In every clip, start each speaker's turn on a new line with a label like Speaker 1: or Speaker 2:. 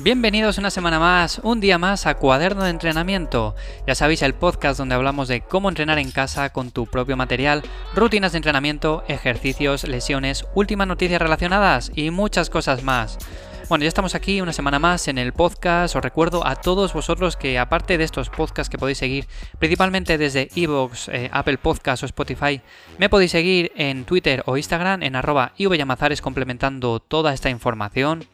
Speaker 1: Bienvenidos una semana más, un día más a Cuaderno de Entrenamiento. Ya sabéis, el podcast donde hablamos de cómo entrenar en casa con tu propio material, rutinas de entrenamiento, ejercicios, lesiones, últimas noticias relacionadas y muchas cosas más. Bueno, ya estamos aquí una semana más en el podcast. Os recuerdo a todos vosotros que aparte de estos podcasts que podéis seguir principalmente desde Evox, eh, Apple Podcasts o Spotify, me podéis seguir en Twitter o Instagram en arroba complementando toda esta información.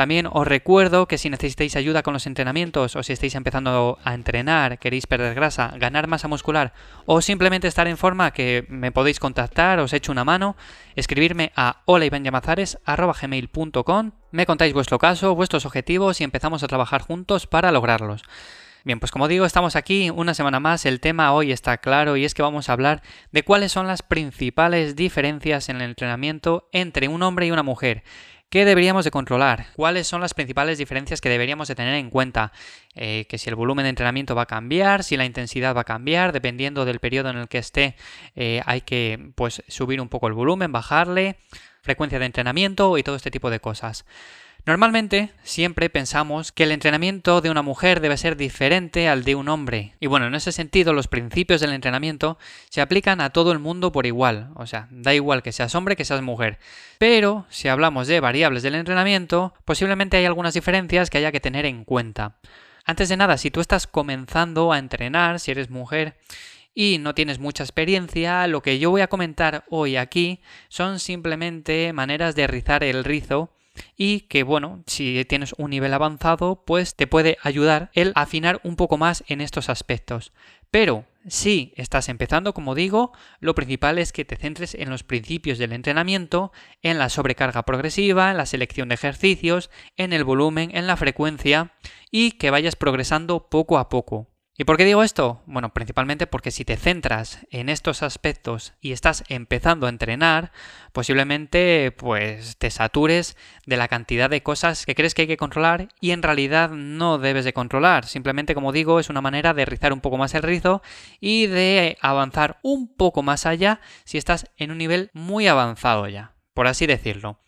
Speaker 1: También os recuerdo que si necesitáis ayuda con los entrenamientos o si estáis empezando a entrenar, queréis perder grasa, ganar masa muscular o simplemente estar en forma, que me podéis contactar, os echo una mano, escribirme a holaivanllamazares.com, me contáis vuestro caso, vuestros objetivos y empezamos a trabajar juntos para lograrlos. Bien, pues como digo, estamos aquí una semana más. El tema hoy está claro y es que vamos a hablar de cuáles son las principales diferencias en el entrenamiento entre un hombre y una mujer. ¿Qué deberíamos de controlar? ¿Cuáles son las principales diferencias que deberíamos de tener en cuenta? Eh, que si el volumen de entrenamiento va a cambiar, si la intensidad va a cambiar, dependiendo del periodo en el que esté, eh, hay que pues subir un poco el volumen, bajarle, frecuencia de entrenamiento y todo este tipo de cosas. Normalmente siempre pensamos que el entrenamiento de una mujer debe ser diferente al de un hombre. Y bueno, en ese sentido los principios del entrenamiento se aplican a todo el mundo por igual. O sea, da igual que seas hombre que seas mujer. Pero si hablamos de variables del entrenamiento, posiblemente hay algunas diferencias que haya que tener en cuenta. Antes de nada, si tú estás comenzando a entrenar, si eres mujer, y no tienes mucha experiencia, lo que yo voy a comentar hoy aquí son simplemente maneras de rizar el rizo y que bueno, si tienes un nivel avanzado, pues te puede ayudar el afinar un poco más en estos aspectos. Pero si estás empezando, como digo, lo principal es que te centres en los principios del entrenamiento, en la sobrecarga progresiva, en la selección de ejercicios, en el volumen, en la frecuencia y que vayas progresando poco a poco. ¿Y por qué digo esto? Bueno, principalmente porque si te centras en estos aspectos y estás empezando a entrenar, posiblemente pues te satures de la cantidad de cosas que crees que hay que controlar y en realidad no debes de controlar. Simplemente, como digo, es una manera de rizar un poco más el rizo y de avanzar un poco más allá si estás en un nivel muy avanzado ya, por así decirlo.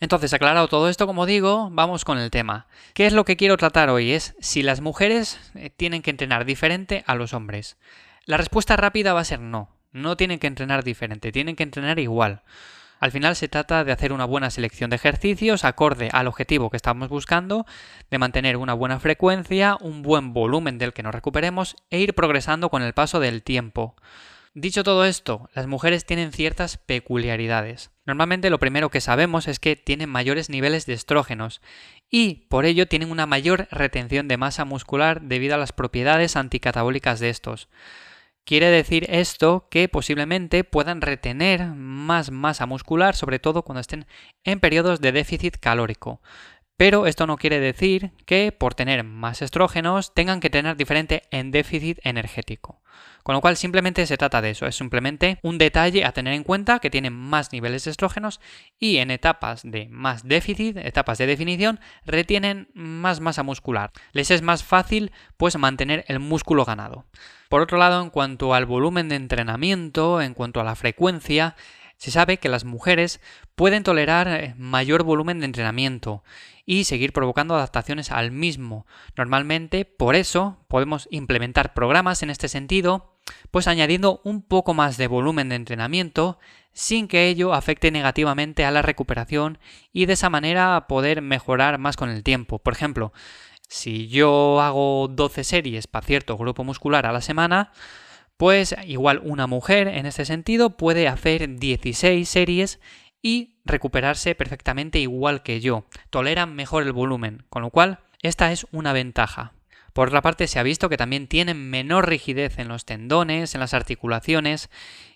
Speaker 1: Entonces, aclarado todo esto, como digo, vamos con el tema. ¿Qué es lo que quiero tratar hoy? Es si las mujeres eh, tienen que entrenar diferente a los hombres. La respuesta rápida va a ser no. No tienen que entrenar diferente, tienen que entrenar igual. Al final se trata de hacer una buena selección de ejercicios acorde al objetivo que estamos buscando, de mantener una buena frecuencia, un buen volumen del que nos recuperemos e ir progresando con el paso del tiempo. Dicho todo esto, las mujeres tienen ciertas peculiaridades. Normalmente lo primero que sabemos es que tienen mayores niveles de estrógenos y por ello tienen una mayor retención de masa muscular debido a las propiedades anticatabólicas de estos. Quiere decir esto que posiblemente puedan retener más masa muscular, sobre todo cuando estén en periodos de déficit calórico. Pero esto no quiere decir que por tener más estrógenos tengan que tener diferente en déficit energético. Con lo cual simplemente se trata de eso, es simplemente un detalle a tener en cuenta que tienen más niveles de estrógenos y en etapas de más déficit, etapas de definición, retienen más masa muscular. Les es más fácil pues mantener el músculo ganado. Por otro lado, en cuanto al volumen de entrenamiento, en cuanto a la frecuencia, se sabe que las mujeres pueden tolerar eh, mayor volumen de entrenamiento y seguir provocando adaptaciones al mismo. Normalmente, por eso, podemos implementar programas en este sentido, pues añadiendo un poco más de volumen de entrenamiento sin que ello afecte negativamente a la recuperación y de esa manera poder mejorar más con el tiempo. Por ejemplo, si yo hago 12 series para cierto grupo muscular a la semana, pues igual una mujer en este sentido puede hacer 16 series y recuperarse perfectamente igual que yo. Toleran mejor el volumen, con lo cual esta es una ventaja. Por otra parte, se ha visto que también tienen menor rigidez en los tendones, en las articulaciones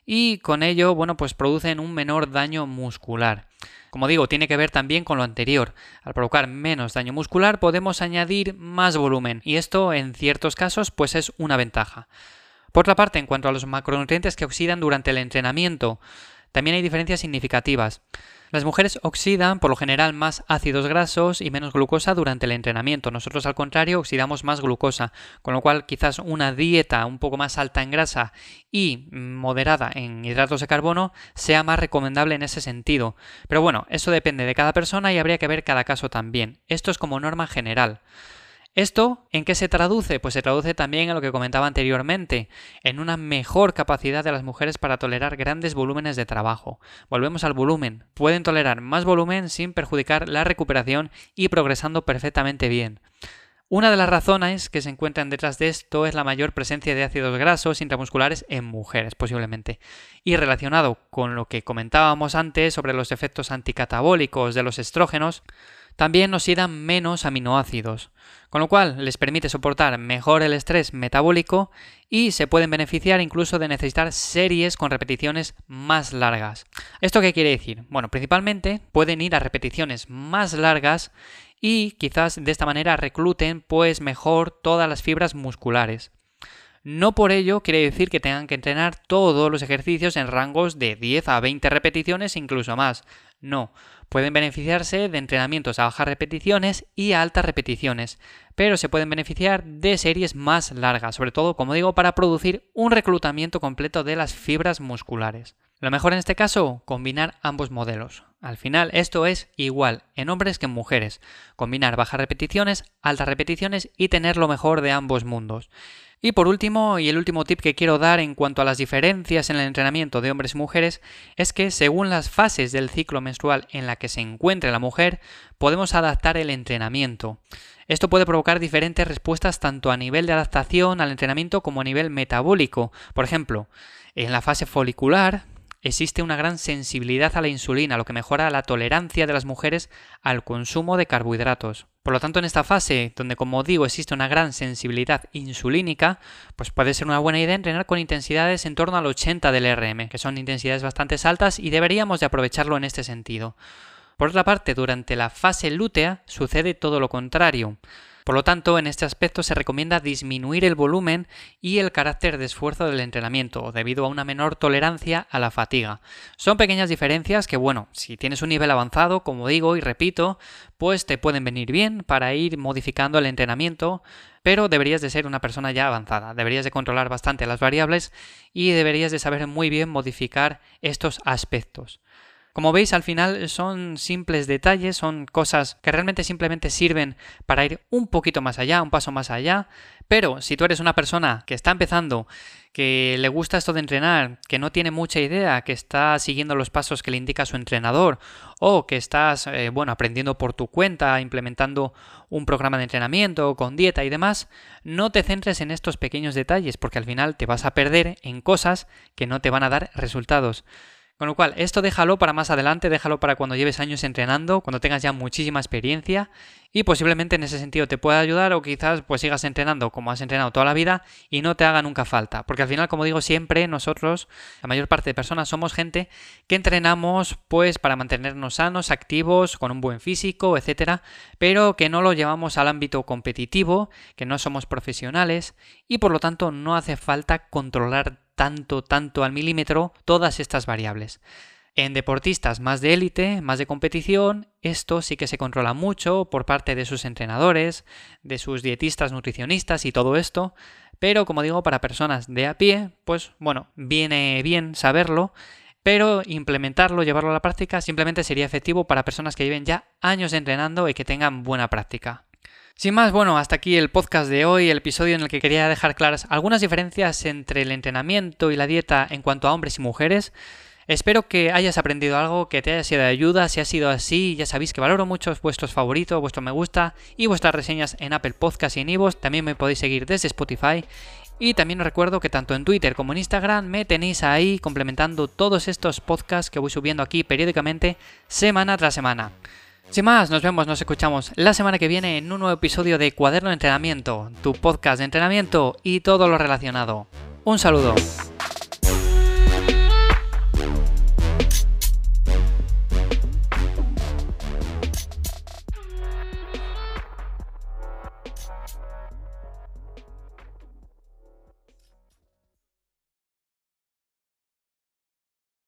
Speaker 1: y con ello, bueno, pues producen un menor daño muscular. Como digo, tiene que ver también con lo anterior. Al provocar menos daño muscular podemos añadir más volumen y esto en ciertos casos pues es una ventaja. Por otra parte, en cuanto a los macronutrientes que oxidan durante el entrenamiento, también hay diferencias significativas. Las mujeres oxidan por lo general más ácidos grasos y menos glucosa durante el entrenamiento. Nosotros al contrario oxidamos más glucosa, con lo cual quizás una dieta un poco más alta en grasa y moderada en hidratos de carbono sea más recomendable en ese sentido. Pero bueno, eso depende de cada persona y habría que ver cada caso también. Esto es como norma general. ¿Esto en qué se traduce? Pues se traduce también en lo que comentaba anteriormente, en una mejor capacidad de las mujeres para tolerar grandes volúmenes de trabajo. Volvemos al volumen. Pueden tolerar más volumen sin perjudicar la recuperación y progresando perfectamente bien. Una de las razones que se encuentran detrás de esto es la mayor presencia de ácidos grasos intramusculares en mujeres, posiblemente. Y relacionado con lo que comentábamos antes sobre los efectos anticatabólicos de los estrógenos, también nos dan menos aminoácidos, con lo cual les permite soportar mejor el estrés metabólico y se pueden beneficiar incluso de necesitar series con repeticiones más largas. ¿Esto qué quiere decir? Bueno, principalmente pueden ir a repeticiones más largas y quizás de esta manera recluten pues mejor todas las fibras musculares. No por ello quiere decir que tengan que entrenar todos los ejercicios en rangos de 10 a 20 repeticiones, incluso más. No, pueden beneficiarse de entrenamientos a bajas repeticiones y a altas repeticiones, pero se pueden beneficiar de series más largas, sobre todo, como digo, para producir un reclutamiento completo de las fibras musculares. Lo mejor en este caso, combinar ambos modelos. Al final, esto es igual en hombres que en mujeres. Combinar bajas repeticiones, altas repeticiones y tener lo mejor de ambos mundos. Y por último, y el último tip que quiero dar en cuanto a las diferencias en el entrenamiento de hombres y mujeres, es que según las fases del ciclo menstrual en la que se encuentre la mujer, podemos adaptar el entrenamiento. Esto puede provocar diferentes respuestas tanto a nivel de adaptación al entrenamiento como a nivel metabólico. Por ejemplo, en la fase folicular, existe una gran sensibilidad a la insulina, lo que mejora la tolerancia de las mujeres al consumo de carbohidratos. Por lo tanto, en esta fase, donde como digo existe una gran sensibilidad insulínica, pues puede ser una buena idea entrenar con intensidades en torno al 80 del RM, que son intensidades bastante altas y deberíamos de aprovecharlo en este sentido. Por otra parte, durante la fase lútea sucede todo lo contrario. Por lo tanto, en este aspecto se recomienda disminuir el volumen y el carácter de esfuerzo del entrenamiento, debido a una menor tolerancia a la fatiga. Son pequeñas diferencias que, bueno, si tienes un nivel avanzado, como digo y repito, pues te pueden venir bien para ir modificando el entrenamiento, pero deberías de ser una persona ya avanzada, deberías de controlar bastante las variables y deberías de saber muy bien modificar estos aspectos. Como veis, al final son simples detalles, son cosas que realmente simplemente sirven para ir un poquito más allá, un paso más allá. Pero si tú eres una persona que está empezando, que le gusta esto de entrenar, que no tiene mucha idea, que está siguiendo los pasos que le indica su entrenador, o que estás, eh, bueno, aprendiendo por tu cuenta, implementando un programa de entrenamiento con dieta y demás, no te centres en estos pequeños detalles, porque al final te vas a perder en cosas que no te van a dar resultados. Con lo cual, esto déjalo para más adelante, déjalo para cuando lleves años entrenando, cuando tengas ya muchísima experiencia y posiblemente en ese sentido te pueda ayudar o quizás pues sigas entrenando como has entrenado toda la vida y no te haga nunca falta. Porque al final, como digo siempre, nosotros, la mayor parte de personas, somos gente que entrenamos pues para mantenernos sanos, activos, con un buen físico, etcétera, pero que no lo llevamos al ámbito competitivo, que no somos profesionales y por lo tanto no hace falta controlar tanto, tanto al milímetro todas estas variables. En deportistas más de élite, más de competición, esto sí que se controla mucho por parte de sus entrenadores, de sus dietistas, nutricionistas y todo esto, pero como digo, para personas de a pie, pues bueno, viene bien saberlo, pero implementarlo, llevarlo a la práctica, simplemente sería efectivo para personas que lleven ya años entrenando y que tengan buena práctica. Sin más, bueno, hasta aquí el podcast de hoy, el episodio en el que quería dejar claras algunas diferencias entre el entrenamiento y la dieta en cuanto a hombres y mujeres. Espero que hayas aprendido algo, que te haya sido de ayuda. Si ha sido así, ya sabéis que valoro mucho vuestros favoritos, vuestro me gusta y vuestras reseñas en Apple Podcast y en Ivos. También me podéis seguir desde Spotify. Y también os recuerdo que tanto en Twitter como en Instagram me tenéis ahí complementando todos estos podcasts que voy subiendo aquí periódicamente, semana tras semana. Sin más, nos vemos, nos escuchamos la semana que viene en un nuevo episodio de Cuaderno de Entrenamiento, tu podcast de entrenamiento y todo lo relacionado. Un saludo.